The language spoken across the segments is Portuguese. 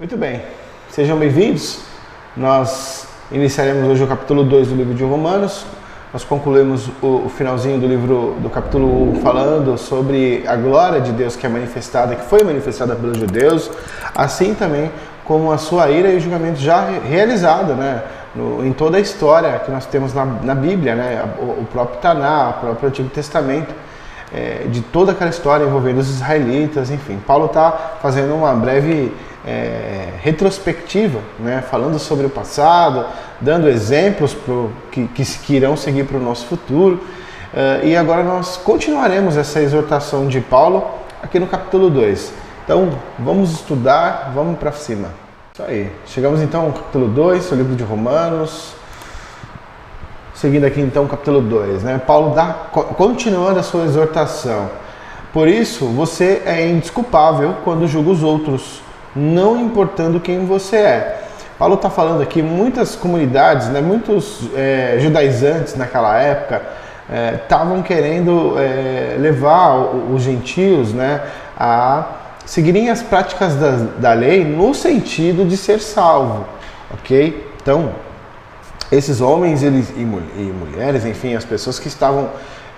Muito bem, sejam bem-vindos. Nós iniciaremos hoje o capítulo 2 do livro de Romanos. Nós concluímos o, finalzinho do livro do capítulo 1 falando sobre a glória de Deus que é manifestada, que foi manifestada pelos judeus, assim também como a sua ira e o julgamento já realizado, né? No, em toda a história que nós temos na, na Bíblia, né? O, o, próprio Taná, o próprio Antigo Testamento, é, de toda aquela história envolvendo os israelitas, enfim. Paulo está fazendo uma breve é, retrospectiva, né? falando sobre o passado, dando exemplos pro, que, que, que irão seguir para o nosso futuro. Uh, e agora nós continuaremos essa exortação de Paulo aqui no capítulo 2. Então vamos estudar, vamos para cima. Isso aí. Chegamos então ao capítulo 2, o livro de Romanos. Seguindo aqui então o capítulo 2, né? Paulo dá, continuando a sua exortação. Por isso, você é indesculpável quando julga os outros não importando quem você é. Paulo está falando aqui, muitas comunidades, né, muitos é, judaizantes naquela época estavam é, querendo é, levar os gentios né, a seguirem as práticas da, da lei no sentido de ser salvo, ok? Então, esses homens eles, e, e mulheres, enfim, as pessoas que estavam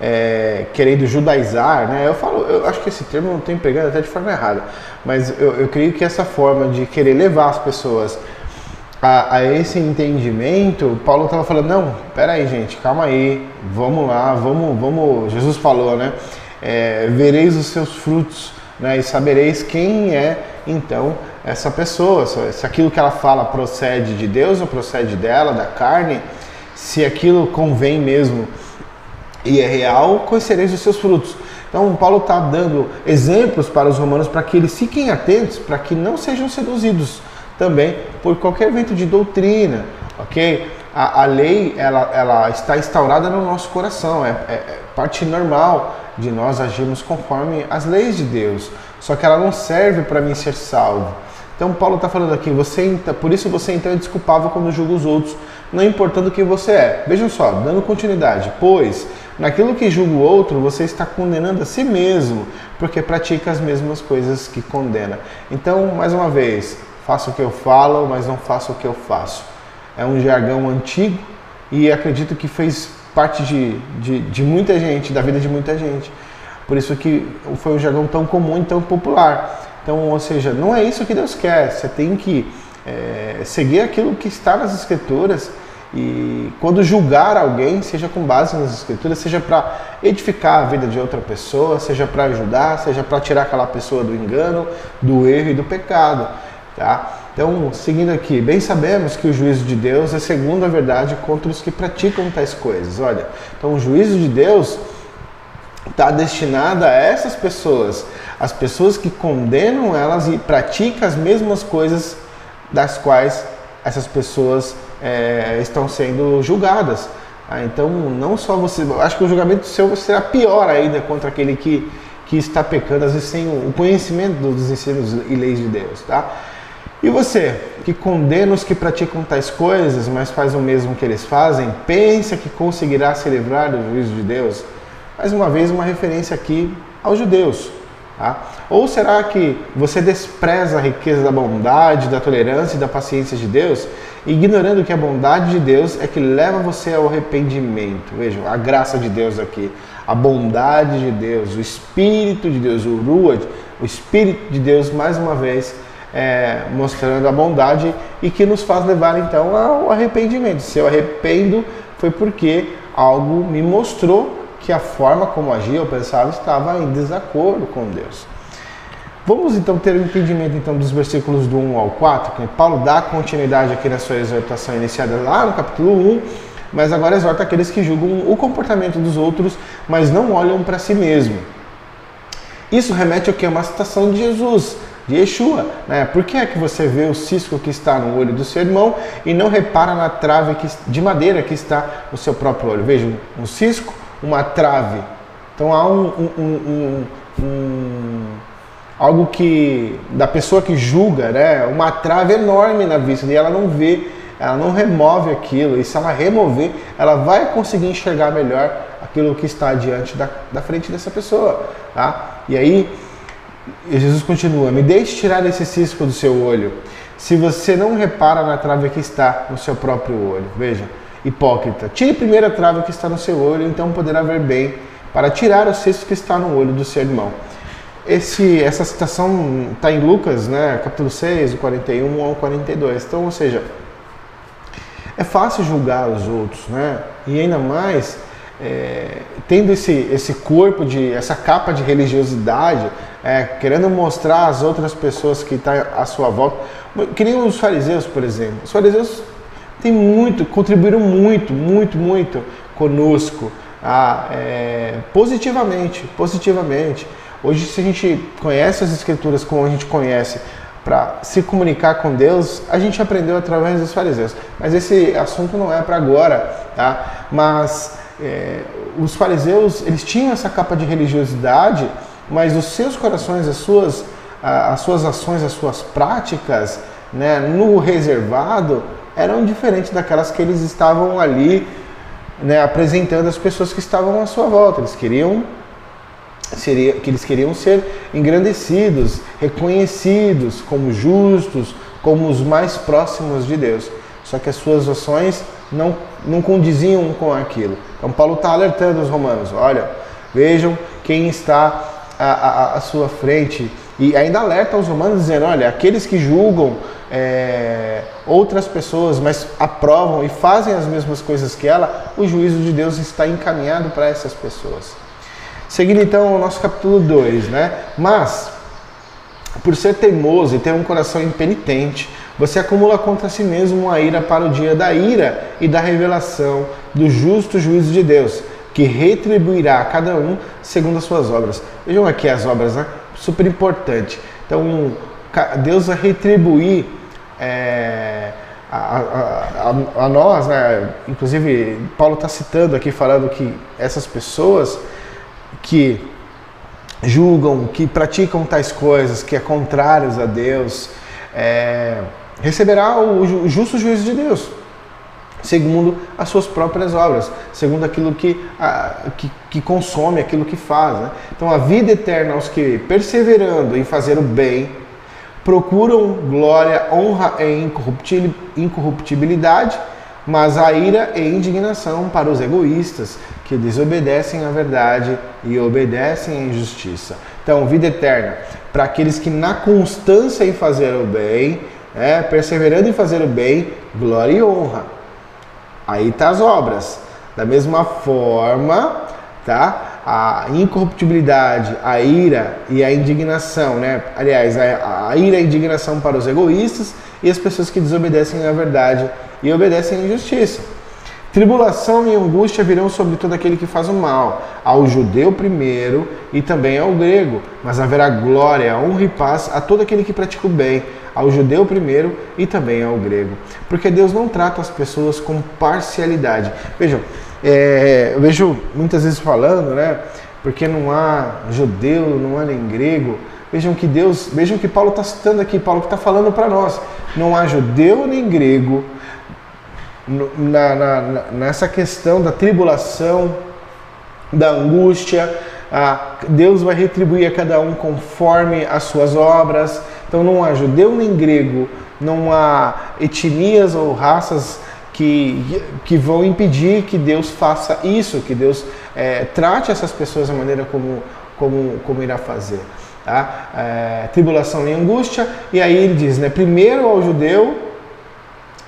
é, querendo judaizar, né? Eu falo, eu acho que esse termo não estou empregando até de forma errada, mas eu, eu creio que essa forma de querer levar as pessoas a, a esse entendimento, Paulo estava falando, não, pera aí gente, calma aí, vamos lá, vamos, vamos, Jesus falou, né? É, vereis os seus frutos, né? E sabereis quem é então essa pessoa, se aquilo que ela fala procede de Deus ou procede dela, da carne, se aquilo convém mesmo e é real, conhecereis os seus frutos. Então, Paulo está dando exemplos para os romanos para que eles fiquem atentos, para que não sejam seduzidos também por qualquer vento de doutrina, ok? A, a lei ela, ela está instaurada no nosso coração, é, é, é parte normal de nós agirmos conforme as leis de Deus, só que ela não serve para mim ser salvo. Então Paulo está falando aqui, você por isso você então é desculpável quando julga os outros, não importando quem você é. Vejam só, dando continuidade, pois Naquilo que julga o outro, você está condenando a si mesmo, porque pratica as mesmas coisas que condena. Então, mais uma vez, faço o que eu falo, mas não faço o que eu faço. É um jargão antigo e acredito que fez parte de, de, de muita gente, da vida de muita gente. Por isso que foi um jargão tão comum e tão popular. Então, ou seja, não é isso que Deus quer. Você tem que é, seguir aquilo que está nas Escrituras e quando julgar alguém, seja com base nas escrituras, seja para edificar a vida de outra pessoa, seja para ajudar, seja para tirar aquela pessoa do engano, do erro e do pecado, tá? Então, seguindo aqui, bem sabemos que o juízo de Deus é segundo a verdade contra os que praticam tais coisas. Olha, então o juízo de Deus está destinado a essas pessoas, as pessoas que condenam elas e praticam as mesmas coisas das quais essas pessoas é, estão sendo julgadas. Ah, então, não só você. Acho que o julgamento seu será pior ainda contra aquele que, que está pecando, às vezes sem o conhecimento dos ensinos e leis de Deus. Tá? E você, que condena os que praticam tais coisas, mas faz o mesmo que eles fazem, pensa que conseguirá se livrar do juízo de Deus? Mais uma vez, uma referência aqui aos judeus. Tá? Ou será que você despreza a riqueza da bondade, da tolerância e da paciência de Deus, ignorando que a bondade de Deus é que leva você ao arrependimento? Vejam, a graça de Deus aqui, a bondade de Deus, o Espírito de Deus, o Ruach, o Espírito de Deus, mais uma vez, é, mostrando a bondade e que nos faz levar então ao arrependimento. Se eu arrependo, foi porque algo me mostrou que a forma como agia ou pensava estava em desacordo com Deus. Vamos então ter um entendimento então dos versículos do 1 ao 4, que Paulo dá continuidade aqui na sua exortação iniciada lá no capítulo 1, mas agora exorta aqueles que julgam o comportamento dos outros, mas não olham para si mesmo. Isso remete ao que? Uma citação de Jesus, de Yeshua. Né? Por que é que você vê o cisco que está no olho do seu irmão e não repara na trave de madeira que está no seu próprio olho? Veja, um cisco uma trave. Então há um, um, um, um, algo que da pessoa que julga, né? Uma trave enorme na vista e ela não vê, ela não remove aquilo. E se ela remover, ela vai conseguir enxergar melhor aquilo que está diante da, da frente dessa pessoa, tá? E aí Jesus continua: Me deixe tirar esse cisco do seu olho, se você não repara na trave que está no seu próprio olho. Veja, hipócrita, tire primeiro a trave que está no seu olho, então poderá ver bem, para tirar o cisco que está no olho do seu irmão. Esse, essa citação está em Lucas, né, capítulo 6, do 41 ao 42. Então, ou seja, é fácil julgar os outros, né? E ainda mais é, tendo esse, esse corpo de essa capa de religiosidade, é, querendo mostrar às outras pessoas que estão tá à sua volta, que nem os fariseus, por exemplo. Os fariseus têm muito, contribuíram muito, muito, muito conosco, ah, é, positivamente, positivamente. Hoje, se a gente conhece as escrituras como a gente conhece, para se comunicar com Deus, a gente aprendeu através dos fariseus. Mas esse assunto não é para agora, tá? Mas é, os fariseus, eles tinham essa capa de religiosidade, mas os seus corações, as suas, as suas ações, as suas práticas, né, no reservado, eram diferentes daquelas que eles estavam ali né, apresentando às pessoas que estavam à sua volta. Eles queriam seria que eles queriam ser engrandecidos, reconhecidos como justos, como os mais próximos de Deus. Só que as suas ações não, não condiziam com aquilo. Então Paulo está alertando os romanos: olha, vejam quem está à, à, à, sua frente. E ainda alerta os romanos dizendo: olha, aqueles que julgam é, outras pessoas, mas aprovam e fazem as mesmas coisas que ela, o juízo de Deus está encaminhado para essas pessoas. Seguindo então o nosso capítulo 2, né? Mas, por ser teimoso e ter um coração impenitente, você acumula contra si mesmo uma ira para o dia da ira e da revelação do justo juízo de Deus, que retribuirá a cada um segundo as suas obras. Vejam aqui as obras, né? Super importante. Então, Deus vai retribuir é, a, a, a, a, nós, né? Inclusive, Paulo está citando aqui, falando que essas pessoas que julgam, que praticam tais coisas, que é contrários a Deus, é, receberá o justo juízo de Deus, segundo as suas próprias obras, segundo aquilo que, a, que, que, consome, aquilo que faz. Né? Então, a vida eterna aos que, perseverando em fazer o bem, procuram glória, honra e incorruptibilidade, mas a ira e indignação para os egoístas, que desobedecem à verdade e obedecem à injustiça. Então, vida eterna para aqueles que na constância em fazer o bem, é, perseverando em fazer o bem, glória e honra. Aí tá as obras. Da mesma forma, tá? A incorruptibilidade, a ira e a indignação, né? Aliás, a, a ira e a indignação para os egoístas e as pessoas que desobedecem à verdade e obedecem à injustiça. Tribulação e angústia virão sobre todo aquele que faz o mal, ao judeu primeiro e também ao grego, mas haverá glória, honra e paz a todo aquele que pratica o bem, ao judeu primeiro e também ao grego. Porque Deus não trata as pessoas com parcialidade. Vejam, é, eu vejo muitas vezes falando, né? Porque não há judeu, não há nem grego. Vejam que Deus, vejam que Paulo está citando aqui, Paulo que está falando para nós. Não há judeu nem grego, na, na, nessa questão da tribulação, da angústia, Deus vai retribuir a cada um conforme as suas obras. Então não há judeu nem grego, não há etnias ou raças que, que vão impedir que Deus faça isso, que Deus é, trate essas pessoas da maneira como, como, como irá fazer. Tá? É, tribulação e angústia, e aí ele diz, né, primeiro ao judeu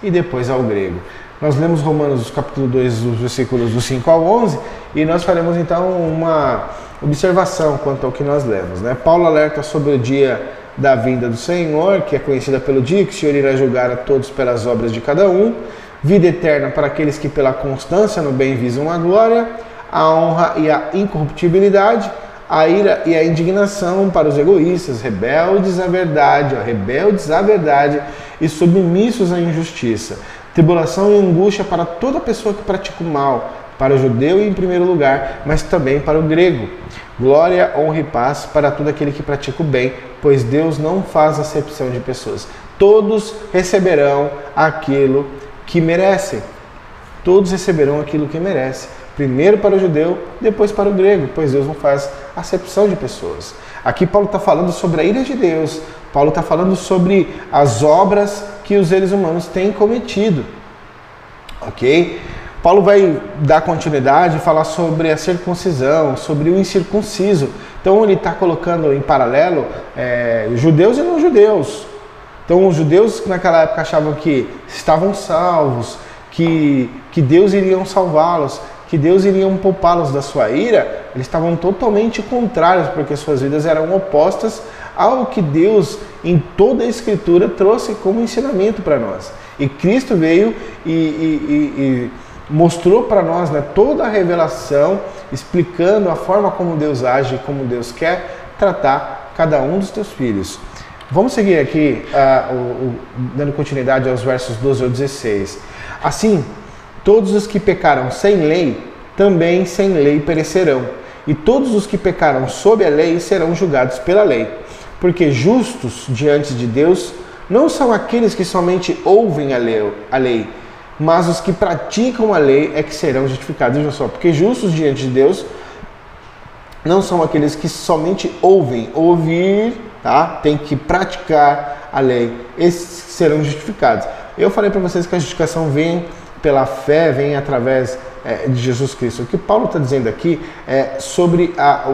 e depois ao grego. Nós lemos Romanos capítulo 2, os versículos do 5 ao 11, e nós faremos então uma observação quanto ao que nós lemos. Né? Paulo alerta sobre o dia da vinda do Senhor, que é conhecida pelo dia que o Senhor irá julgar a todos pelas obras de cada um, vida eterna para aqueles que pela constância no bem visam a glória, a honra e a incorruptibilidade, a ira e a indignação para os egoístas, rebeldes à verdade, ó, rebeldes à verdade e submissos à injustiça tribulação e angústia para toda pessoa que pratica o mal, para o judeu em primeiro lugar, mas também para o grego. Glória, honra e paz para todo aquele que pratica o bem, pois Deus não faz acepção de pessoas. Todos receberão aquilo que merecem. Todos receberão aquilo que merecem. Primeiro para o judeu, depois para o grego, pois Deus não faz acepção de pessoas. Aqui Paulo está falando sobre a ira de Deus, Paulo está falando sobre as obras que os seres humanos têm cometido. Ok? Paulo vai dar continuidade e falar sobre a circuncisão, sobre o incircunciso. Então ele está colocando em paralelo é, judeus e não judeus. Então os judeus naquela época achavam que estavam salvos, que, que Deus iria salvá-los, que Deus iria poupá-los da sua ira, eles estavam totalmente contrários, porque suas vidas eram opostas ao que Deus em toda a Escritura trouxe como ensinamento para nós. E Cristo veio e, e, e mostrou para nós né, toda a revelação, explicando a forma como Deus age, como Deus quer tratar cada um dos teus filhos. Vamos seguir aqui, uh, o, o, dando continuidade aos versos 12 ao 16. Assim, todos os que pecaram sem lei, também sem lei perecerão. E todos os que pecaram sob a lei serão julgados pela lei. Porque justos diante de Deus não são aqueles que somente ouvem a lei, mas os que praticam a lei é que serão justificados. Vejam só, porque justos diante de Deus não são aqueles que somente ouvem, ouvir, tá? Tem que praticar a lei. Esses serão justificados. Eu falei para vocês que a justificação vem pela fé, vem através é, de Jesus Cristo. O que Paulo está dizendo aqui é sobre a,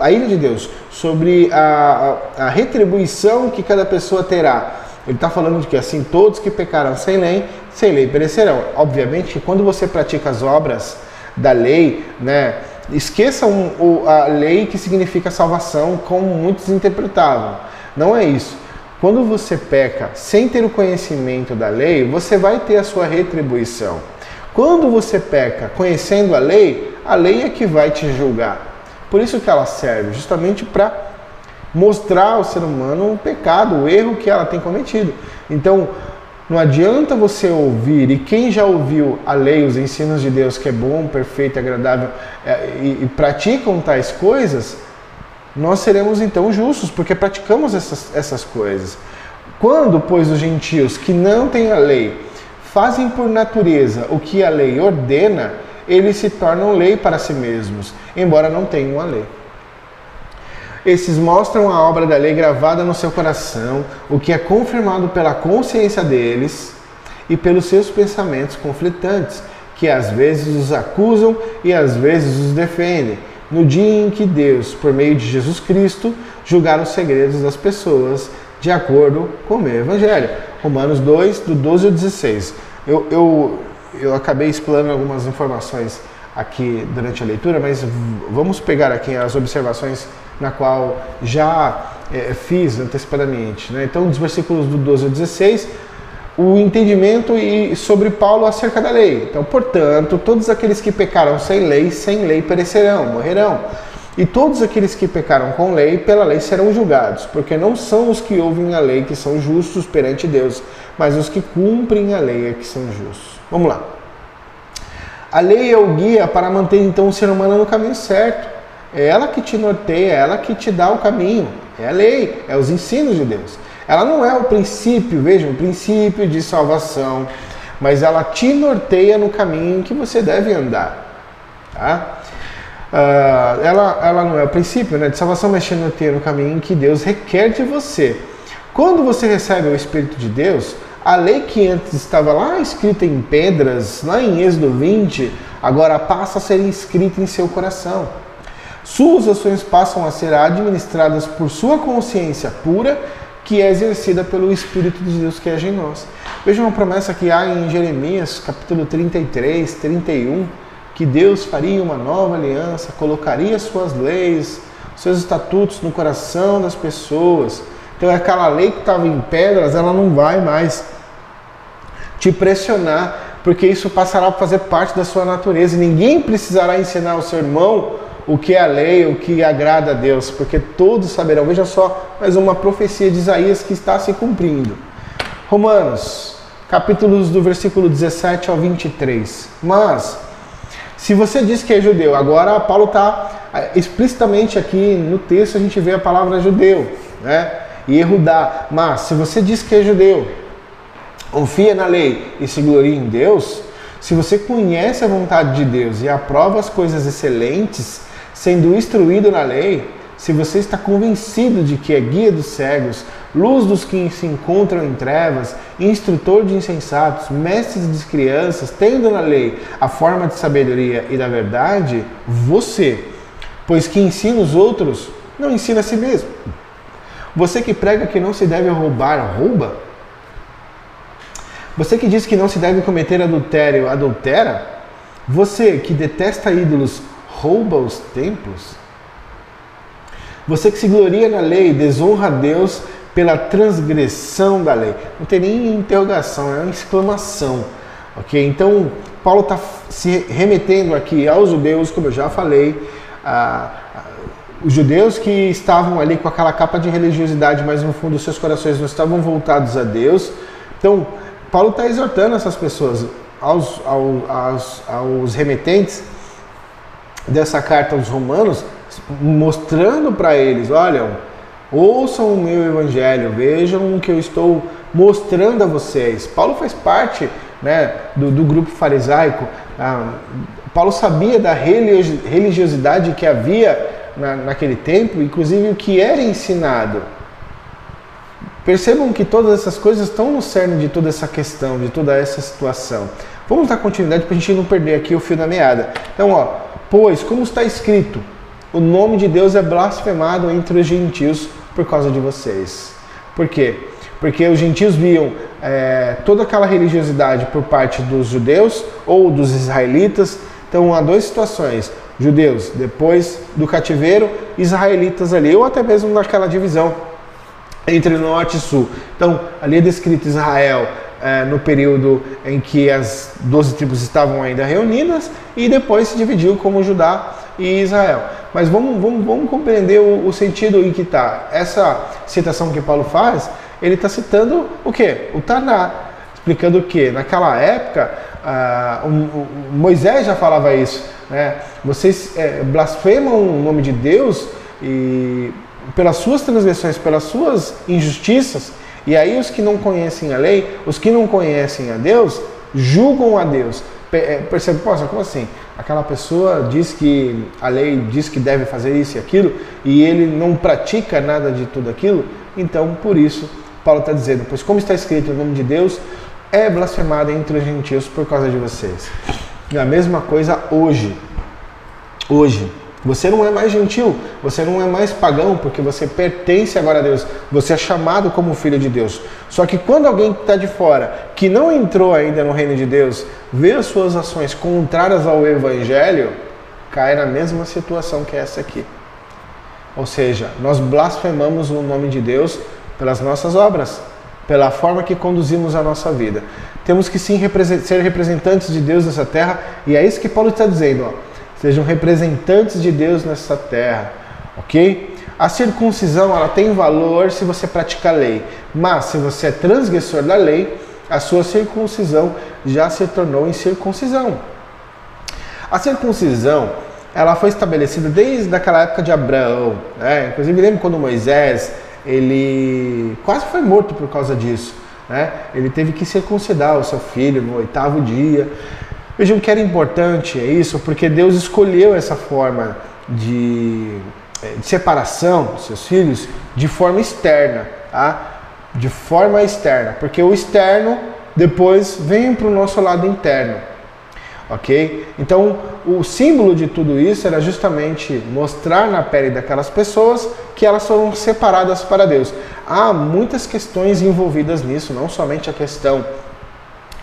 a ira de Deus, sobre a, a, retribuição que cada pessoa terá. Ele está falando de que assim todos que pecaram sem lei sem lei perecerão. Obviamente, quando você pratica as obras da lei, né, esqueçam a lei que significa salvação, como muitos interpretavam. Não é isso. Quando você peca sem ter o conhecimento da lei, você vai ter a sua retribuição. Quando você peca conhecendo a lei, a lei é que vai te julgar. Por isso que ela serve, justamente para mostrar ao ser humano o pecado, o erro que ela tem cometido. Então, não adianta você ouvir, e quem já ouviu a lei, os ensinos de Deus, que é bom, perfeito, agradável, é, e, e praticam tais coisas, nós seremos então justos, porque praticamos essas, essas coisas. Quando, pois, os gentios que não têm a lei fazem por natureza o que a lei ordena, eles se tornam lei para si mesmos, embora não tenham a lei. Esses mostram a obra da lei gravada no seu coração, o que é confirmado pela consciência deles e pelos seus pensamentos conflitantes, que às vezes os acusam e às vezes os defendem. No dia em que Deus, por meio de Jesus Cristo, julgar os segredos das pessoas de acordo com o meu Evangelho. Romanos 2, do 12 ao 16. Eu, eu, eu acabei explorando algumas informações aqui durante a leitura, mas vamos pegar aqui as observações na qual já é, fiz antecipadamente. Né? Então, dos versículos do 12 ao 16, o entendimento e sobre Paulo acerca da lei. Então, portanto, todos aqueles que pecaram sem lei, sem lei perecerão, morrerão. E todos aqueles que pecaram com lei, pela lei serão julgados, porque não são os que ouvem a lei que são justos perante Deus, mas os que cumprem a lei é que são justos. Vamos lá. A lei é o guia para manter então o ser humano no caminho certo. É ela que te norteia, é ela que te dá o caminho. É a lei, é os ensinos de Deus. Ela não é o princípio, vejam, o princípio de salvação, mas ela te norteia no caminho que você deve andar. Tá? Uh, ela, ela não é o princípio né, de salvação, mas te norteia no caminho que Deus requer de você. Quando você recebe o Espírito de Deus, a lei que antes estava lá escrita em pedras, lá em Êxodo 20, agora passa a ser escrita em seu coração. Suas ações passam a ser administradas por sua consciência pura, que é exercida pelo Espírito de Deus que age em nós. Veja uma promessa que há em Jeremias, capítulo 33, 31, que Deus faria uma nova aliança, colocaria suas leis, seus estatutos no coração das pessoas. Então aquela lei que estava em pedras, ela não vai mais te pressionar, porque isso passará a fazer parte da sua natureza. E ninguém precisará ensinar ao seu irmão o que é a lei, o que agrada a Deus, porque todos saberão. Veja só, mais uma profecia de Isaías que está se cumprindo. Romanos, capítulos do versículo 17 ao 23. Mas, se você diz que é judeu, agora Paulo está explicitamente aqui no texto a gente vê a palavra judeu, né? E Erudá. Mas, se você diz que é judeu, confia na lei e se gloria em Deus, se você conhece a vontade de Deus e aprova as coisas excelentes, sendo instruído na lei, se você está convencido de que é guia dos cegos, luz dos que se encontram em trevas, instrutor de insensatos, mestre de crianças, tendo na lei a forma de sabedoria e da verdade, você, pois que ensina os outros, não ensina a si mesmo. Você que prega que não se deve roubar, rouba? Você que diz que não se deve cometer adultério, adultera? Você que detesta ídolos, rouba os templos? Você que se gloria na lei, desonra a Deus pela transgressão da lei. Não tem nem interrogação, é uma exclamação. Ok? Então, Paulo está se remetendo aqui aos judeus, como eu já falei, a, a, os judeus que estavam ali com aquela capa de religiosidade, mas no fundo seus corações não estavam voltados a Deus. Então, Paulo está exortando essas pessoas, aos, aos, aos, remetentes dessa carta aos romanos, mostrando para eles, olha, ouçam o meu evangelho, vejam o que eu estou mostrando a vocês. Paulo faz parte né, do, do grupo farisaico. Ah, Paulo sabia da religiosidade que havia na, naquele tempo, inclusive o que era ensinado. Percebam que todas essas coisas estão no cerne de toda essa questão, de toda essa situação. Vamos dar continuidade para a gente não perder aqui o fio da meada. Então, ó, pois, como está escrito, o nome de Deus é blasfemado entre os gentios por causa de vocês. Por quê? Porque os gentios viam é, toda aquela religiosidade por parte dos judeus ou dos israelitas. Então há duas situações: judeus depois do cativeiro, israelitas ali, ou até mesmo naquela divisão entre norte e sul. Então ali é descrito Israel é, no período em que as 12 tribos estavam ainda reunidas e depois se dividiu como Judá e Israel. Mas vamos, vamos, vamos compreender o, o sentido em que está. Essa citação que Paulo faz, ele está citando o que? O Taná, explicando que? Naquela época, ah, o, o Moisés já falava isso. Né? Vocês é, blasfemam o nome de Deus e pelas suas transgressões, pelas suas injustiças, e aí os que não conhecem a lei, os que não conhecem a Deus, julgam a Deus. É, percebe, poxa, como assim? Aquela pessoa diz que a lei diz que deve fazer isso e aquilo e ele não pratica nada de tudo aquilo, então por isso Paulo está dizendo: Pois como está escrito o nome de Deus é blasfemado entre os gentios por causa de vocês. E a mesma coisa hoje. Hoje, você não é mais gentil, você não é mais pagão, porque você pertence agora a Deus. Você é chamado como filho de Deus. Só que quando alguém que está de fora, que não entrou ainda no reino de Deus, vê as suas ações contrárias ao Evangelho, cai na mesma situação que essa aqui. Ou seja, nós blasfemamos o nome de Deus pelas nossas obras, pela forma que conduzimos a nossa vida. Temos que sim ser representantes de Deus nessa terra, e é isso que Paulo está dizendo. Ó sejam representantes de Deus nessa terra, ok? A circuncisão ela tem valor se você pratica a lei, mas se você é transgressor da lei, a sua circuncisão já se tornou incircuncisão. A circuncisão ela foi estabelecida desde aquela época de Abraão, né? Inclusive lembro quando Moisés ele quase foi morto por causa disso. Né? Ele teve que circuncidar o seu filho no oitavo dia. Vejam que era importante é isso, porque Deus escolheu essa forma de, é, de separação dos seus filhos de forma externa, tá? De forma externa, porque o externo depois vem para o nosso lado interno, ok? Então, o símbolo de tudo isso era justamente mostrar na pele daquelas pessoas que elas foram separadas para Deus. Há muitas questões envolvidas nisso, não somente a questão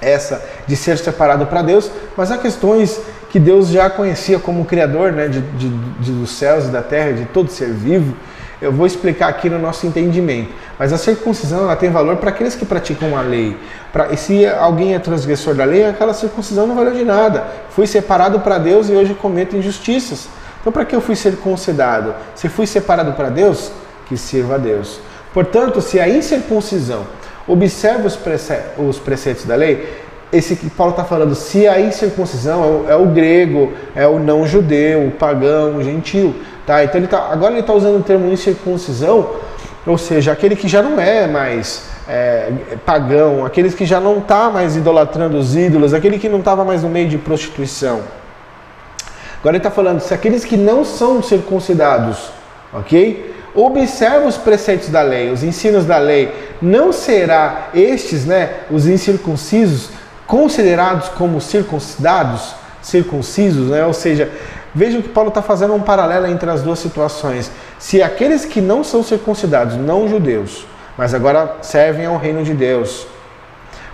essa de ser separado para Deus, mas há questões que Deus já conhecia como Criador né, de, de, de, dos céus e da terra, de todo ser vivo. Eu vou explicar aqui no nosso entendimento. Mas a circuncisão ela tem valor para aqueles que praticam a lei. Pra, e se alguém é transgressor da lei, aquela circuncisão não valeu de nada. Fui separado para Deus e hoje cometo injustiças. Então, para que eu fui circuncidado? Se fui separado para Deus, que sirva a Deus. Portanto, se a incircuncisão Observe os, prece os preceitos da lei. Esse que Paulo está falando, se a incircuncisão é o, é o, grego, é o não judeu, o pagão, o gentil. Tá? Então ele tá, agora ele está usando o termo incircuncisão, ou seja, aquele que já não é mais é, pagão, aqueles que já não está mais idolatrando os ídolos, aquele que não estava mais no meio de prostituição. Agora ele está falando, se aqueles que não são circuncidados, ok? Observa os preceitos da lei, os ensinos da lei. Não será estes, né, os incircuncisos, considerados como circuncidados, circuncisos, né? Ou seja, vejam que Paulo está fazendo um paralelo entre as duas situações. Se aqueles que não são circuncidados, não judeus, mas agora servem ao reino de Deus,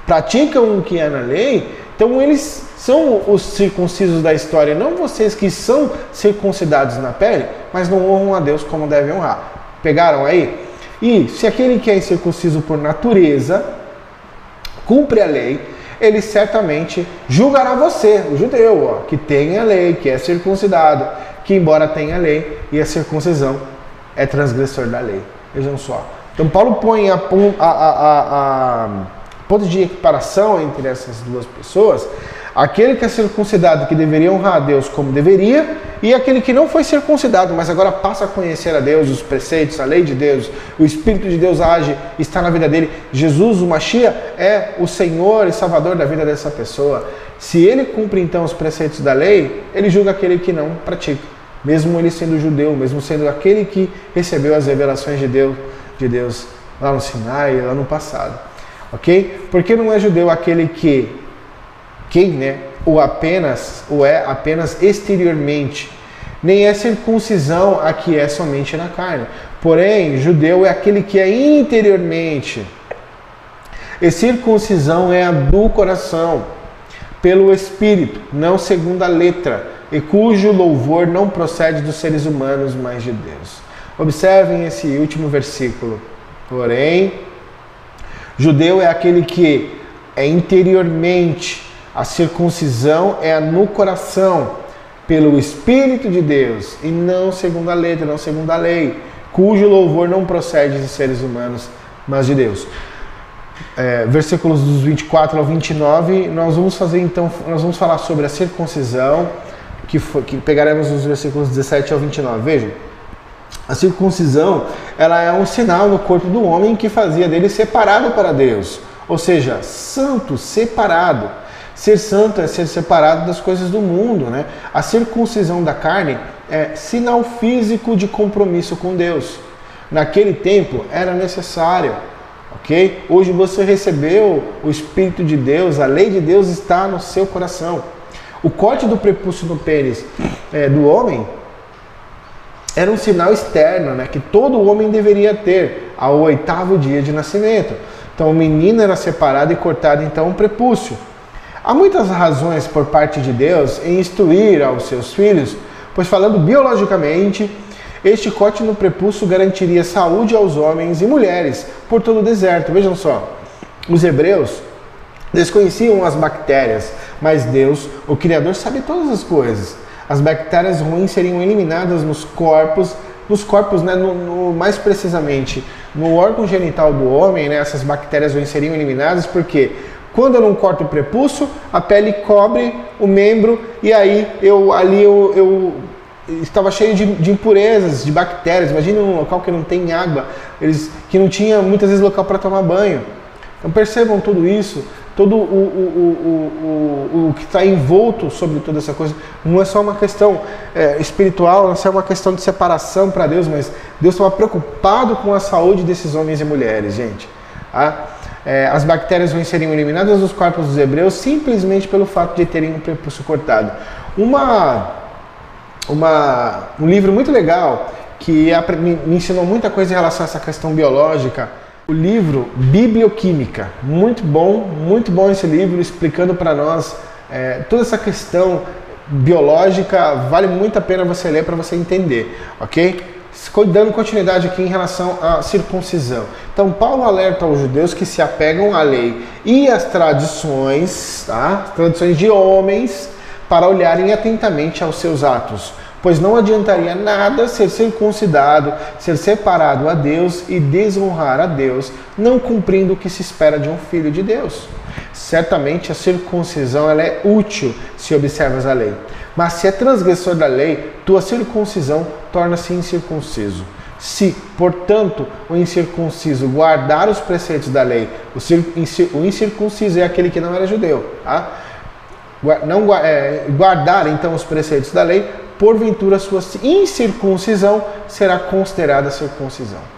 praticam o que é na lei, então eles são os circuncisos da história, não vocês que são circuncidados na pele, mas não honram a Deus como devem honrar. Pegaram aí? E se aquele que é incircunciso por natureza cumpre a lei, ele certamente julgará você, o judeu, ó, que tem a lei, que é circuncidado, que embora tenha a lei e a circuncisão é transgressor da lei. Vejam só. Então Paulo põe a, a, a, a ponto de equiparação entre essas duas pessoas aquele que é circuncidado, que deveria honrar a Deus como deveria, e aquele que não foi circuncidado, mas agora passa a conhecer a Deus, os preceitos, a lei de Deus, o Espírito de Deus age, está na vida dele. Jesus, o Machia, é o Senhor e Salvador da vida dessa pessoa. Se ele cumpre então os preceitos da lei, ele julga aquele que não pratica, mesmo ele sendo judeu, mesmo sendo aquele que recebeu as revelações de Deus, de Deus lá no Sinai, lá no passado. Ok? Porque não é judeu aquele que quem, né? Ou apenas, ou é apenas exteriormente. Nem é circuncisão a que é somente na carne. Porém, judeu é aquele que é interiormente. E circuncisão é a do coração, pelo espírito, não segundo a letra, e cujo louvor não procede dos seres humanos, mas de Deus. Observem esse último versículo. Porém, judeu é aquele que é interiormente a circuncisão é no coração, pelo Espírito de Deus, e não segundo a letra, não segundo a lei, cujo louvor não procede de seres humanos, mas de Deus. É, versículos dos 24 ao 29, nós vamos fazer então, nós vamos falar sobre a circuncisão, que, foi, que pegaremos os versículos 17 ao 29. Vejam, a circuncisão ela é um sinal no corpo do homem que fazia dele separado para Deus, ou seja, santo, separado. Ser santo é ser separado das coisas do mundo, né? A circuncisão da carne é sinal físico de compromisso com Deus. Naquele tempo era necessário, ok? Hoje você recebeu o Espírito de Deus, a lei de Deus está no seu coração. O corte do prepúcio no pênis é, do homem era um sinal externo, né? Que todo homem deveria ter ao oitavo dia de nascimento. Então o menino era separado e cortado então o prepúcio. Há muitas razões por parte de Deus em instruir aos seus filhos, pois falando biologicamente, este corte no prepúcio garantiria saúde aos homens e mulheres por todo o deserto. Vejam só, os hebreus desconheciam as bactérias, mas Deus, o Criador, sabe todas as coisas. As bactérias ruins seriam eliminadas nos corpos, nos corpos, né, no, no, mais precisamente no órgão genital do homem, né, essas bactérias ruins seriam eliminadas porque quando eu não corto o prepúcio, a pele cobre o membro e aí eu ali eu, eu estava cheio de, de, impurezas, de bactérias. Imagina um local que não tem água, eles que não tinha muitas vezes local para tomar banho. Então percebam tudo isso, todo o, o, o, o, que está envolto sobre toda essa coisa. Não é só uma questão é, espiritual, não é só uma questão de separação para Deus, mas Deus estava preocupado com a saúde desses homens e mulheres, gente. Tá? É, as bactérias vão seriam eliminadas dos corpos dos hebreus simplesmente pelo fato de terem um prepúcio cortado. Uma, uma, um livro muito legal que me ensinou muita coisa em relação a essa questão biológica. O livro Biblioquímica, muito bom, muito bom esse livro, explicando para nós é, toda essa questão biológica. Vale muito a pena você ler para você entender, ok? Dando continuidade aqui em relação à circuncisão. Então, Paulo alerta aos judeus que se apegam à lei e às tradições, tá? tradições de homens, para olharem atentamente aos seus atos, pois não adiantaria nada ser circuncidado, ser separado a Deus e desonrar a Deus, não cumprindo o que se espera de um filho de Deus. Certamente a circuncisão ela é útil se observas a lei. Mas se é transgressor da lei, tua circuncisão torna-se incircunciso. Se, portanto, o incircunciso guardar os preceitos da lei, o incircunciso é aquele que não era judeu, tá? não é, guardar então os preceitos da lei, porventura sua incircuncisão será considerada circuncisão.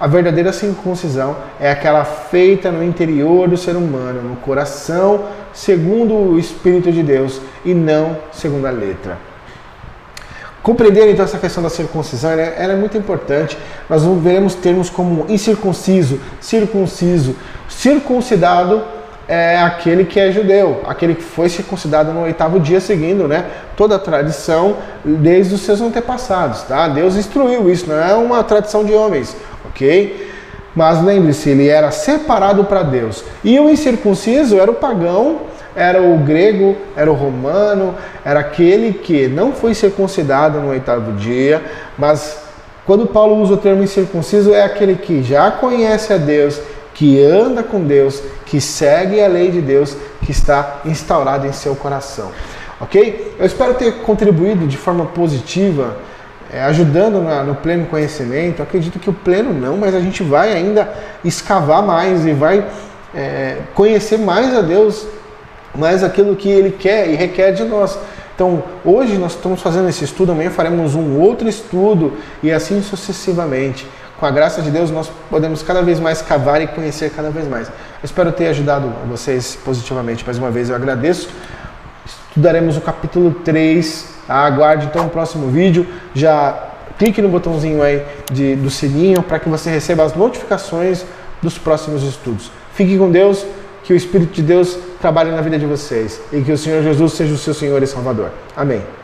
A verdadeira circuncisão é aquela feita no interior do ser humano, no coração, segundo o Espírito de Deus e não segundo a letra. Compreender então essa questão da circuncisão ela é, é muito importante. Nós veremos termos como incircunciso, circunciso. Circuncidado é aquele que é judeu, aquele que foi circuncidado no oitavo dia, seguindo né, toda a tradição desde os seus antepassados. Tá? Deus instruiu isso, não é uma tradição de homens, ok? Mas lembre-se, ele era separado para Deus. E o incircunciso era o pagão era o grego, era o romano, era aquele que não foi circuncidado no oitavo dia, mas quando Paulo usa o termo incircunciso, é aquele que já conhece a Deus, que anda com Deus, que segue a lei de Deus, que está instaurado em seu coração. Ok? Eu espero ter contribuído de forma positiva, é, ajudando na, no pleno conhecimento. acredito que o pleno não, mas a gente vai ainda escavar mais e vai é, conhecer mais a Deus mas aquilo que ele quer e requer de nós. Então, hoje nós estamos fazendo esse estudo, amanhã faremos um outro estudo e assim sucessivamente. Com a graça de Deus, nós podemos cada vez mais cavar e conhecer cada vez mais. Espero ter ajudado vocês positivamente. Mais uma vez, eu agradeço. Estudaremos o capítulo 3. Tá? Aguarde então o próximo vídeo. Já clique no botãozinho aí de, do sininho para que você receba as notificações dos próximos estudos. Fique com Deus que o Espírito de Deus trabalhe na vida de vocês e que o Senhor Jesus seja o seu Senhor e Salvador. Amém.